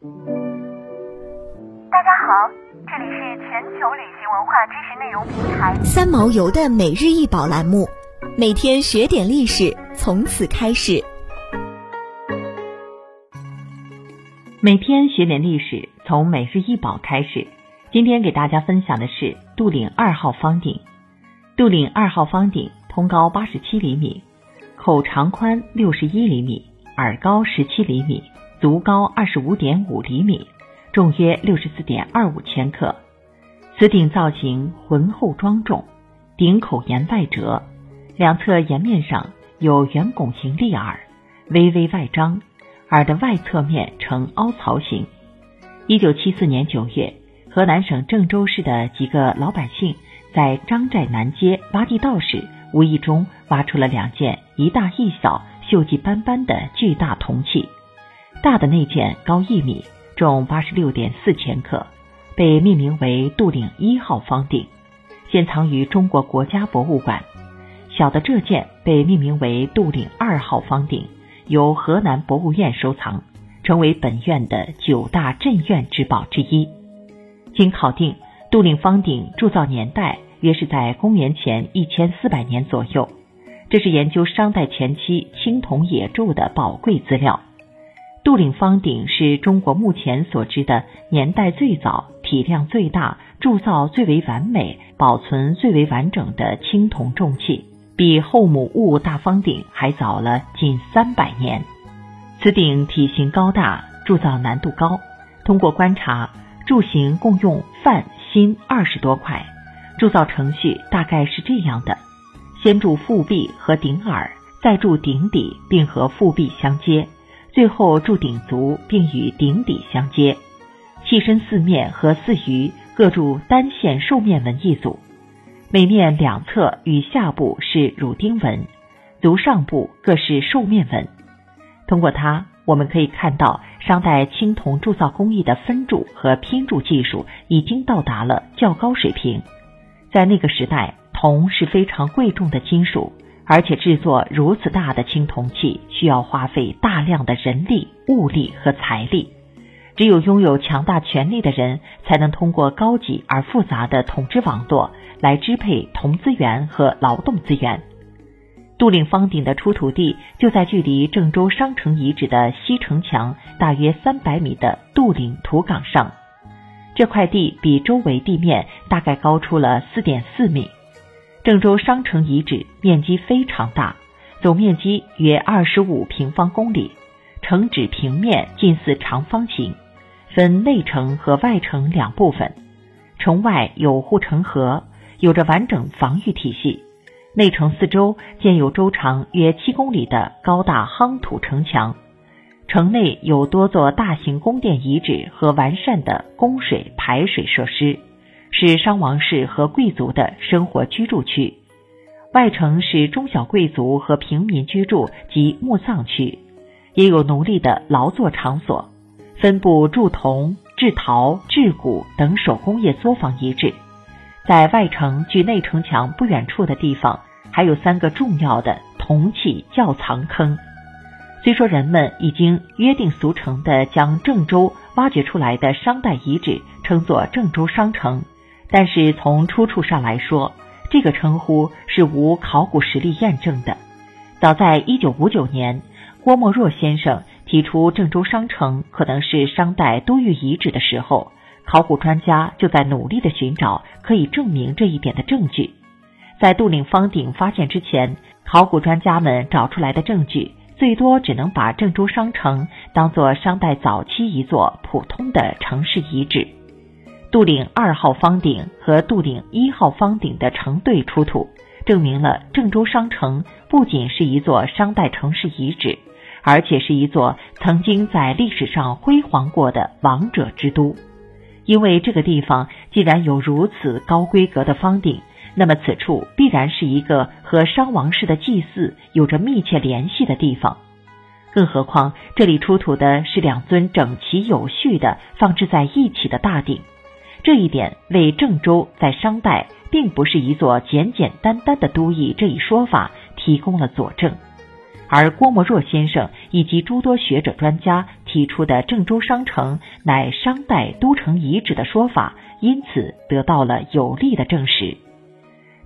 大家好，这里是全球旅行文化知识内容平台三毛游的每日一宝栏目，每天学点历史，从此开始。每天学点历史，从每日一宝开始。今天给大家分享的是杜岭二号方鼎。杜岭二号方鼎通高八十七厘米，口长宽六十一厘米，耳高十七厘米，足高二十五点五厘米，重约六十四点二五千克。此鼎造型浑厚庄重，鼎口沿外折，两侧沿面上有圆拱形立耳，微微外张。耳的外侧面呈凹槽形。一九七四年九月，河南省郑州市的几个老百姓在张寨南街挖地道时，无意中挖出了两件一大一小、锈迹斑斑的巨大铜器。大的那件高一米，重八十六点四千克，被命名为杜岭一号方鼎，现藏于中国国家博物馆。小的这件被命名为杜岭二号方鼎。由河南博物院收藏，成为本院的九大镇院之宝之一。经考定，杜岭方鼎铸造年代约是在公元前一千四百年左右。这是研究商代前期青铜冶铸的宝贵资料。杜岭方鼎是中国目前所知的年代最早、体量最大、铸造最为完美、保存最为完整的青铜重器。比后母戊大方鼎还早了近三百年。此鼎体型高大，铸造难度高。通过观察，铸型共用范、芯二十多块。铸造程序大概是这样的：先铸腹壁和顶耳，再铸顶底并和腹壁相接，最后铸鼎足并与鼎底相接。器身四面和四隅各铸单线兽面纹一组。每面两侧与下部是乳钉纹，足上部各是兽面纹。通过它，我们可以看到商代青铜铸造工艺的分铸和拼铸技术已经到达了较高水平。在那个时代，铜是非常贵重的金属，而且制作如此大的青铜器需要花费大量的人力、物力和财力。只有拥有强大权力的人，才能通过高级而复杂的统治网络。来支配铜资源和劳动资源。杜岭方鼎的出土地就在距离郑州商城遗址的西城墙大约三百米的杜岭土岗上。这块地比周围地面大概高出了四点四米。郑州商城遗址面积非常大，总面积约二十五平方公里，城址平面近似长方形，分内城和外城两部分，城外有护城河。有着完整防御体系，内城四周建有周长约七公里的高大夯土城墙，城内有多座大型宫殿遗址和完善的供水排水设施，是商王室和贵族的生活居住区。外城是中小贵族和平民居住及墓葬区，也有奴隶的劳作场所，分布铸铜、制陶、制骨等手工业作坊遗址。在外城距内城墙不远处的地方，还有三个重要的铜器窖藏坑。虽说人们已经约定俗成地将郑州挖掘出来的商代遗址称作郑州商城，但是从出处上来说，这个称呼是无考古实力验证的。早在一九五九年，郭沫若先生提出郑州商城可能是商代都邑遗址的时候。考古专家就在努力的寻找可以证明这一点的证据。在杜岭方鼎发现之前，考古专家们找出来的证据最多只能把郑州商城当作商代早期一座普通的城市遗址。杜岭二号方鼎和杜岭一号方鼎的成对出土，证明了郑州商城不仅是一座商代城市遗址，而且是一座曾经在历史上辉煌过的王者之都。因为这个地方既然有如此高规格的方鼎，那么此处必然是一个和商王室的祭祀有着密切联系的地方。更何况这里出土的是两尊整齐有序的放置在一起的大鼎，这一点为郑州在商代并不是一座简简单单的都邑这一说法提供了佐证。而郭沫若先生以及诸多学者专家提出的郑州商城乃商代都城遗址的说法，因此得到了有力的证实。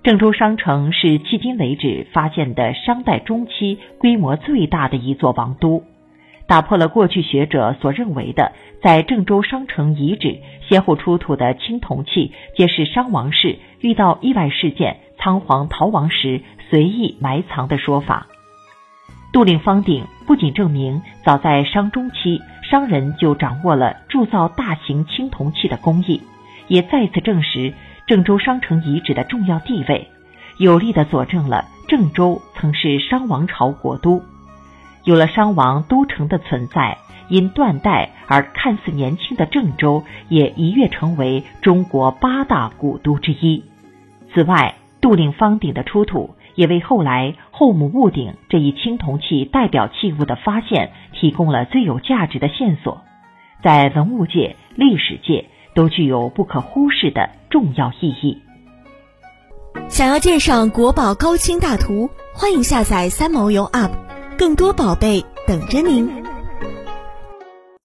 郑州商城是迄今为止发现的商代中期规模最大的一座王都，打破了过去学者所认为的在郑州商城遗址先后出土的青铜器皆是商王室遇到意外事件仓皇逃亡时随意埋藏的说法。杜陵方鼎不仅证明早在商中期商人就掌握了铸造大型青铜器的工艺，也再次证实郑州商城遗址的重要地位，有力的佐证了郑州曾是商王朝国都。有了商王都城的存在，因断代而看似年轻的郑州也一跃成为中国八大古都之一。此外，杜陵方鼎的出土。也为后来后母戊鼎这一青铜器代表器物的发现提供了最有价值的线索，在文物界、历史界都具有不可忽视的重要意义。想要鉴赏国宝高清大图，欢迎下载三毛游 App，更多宝贝等着您。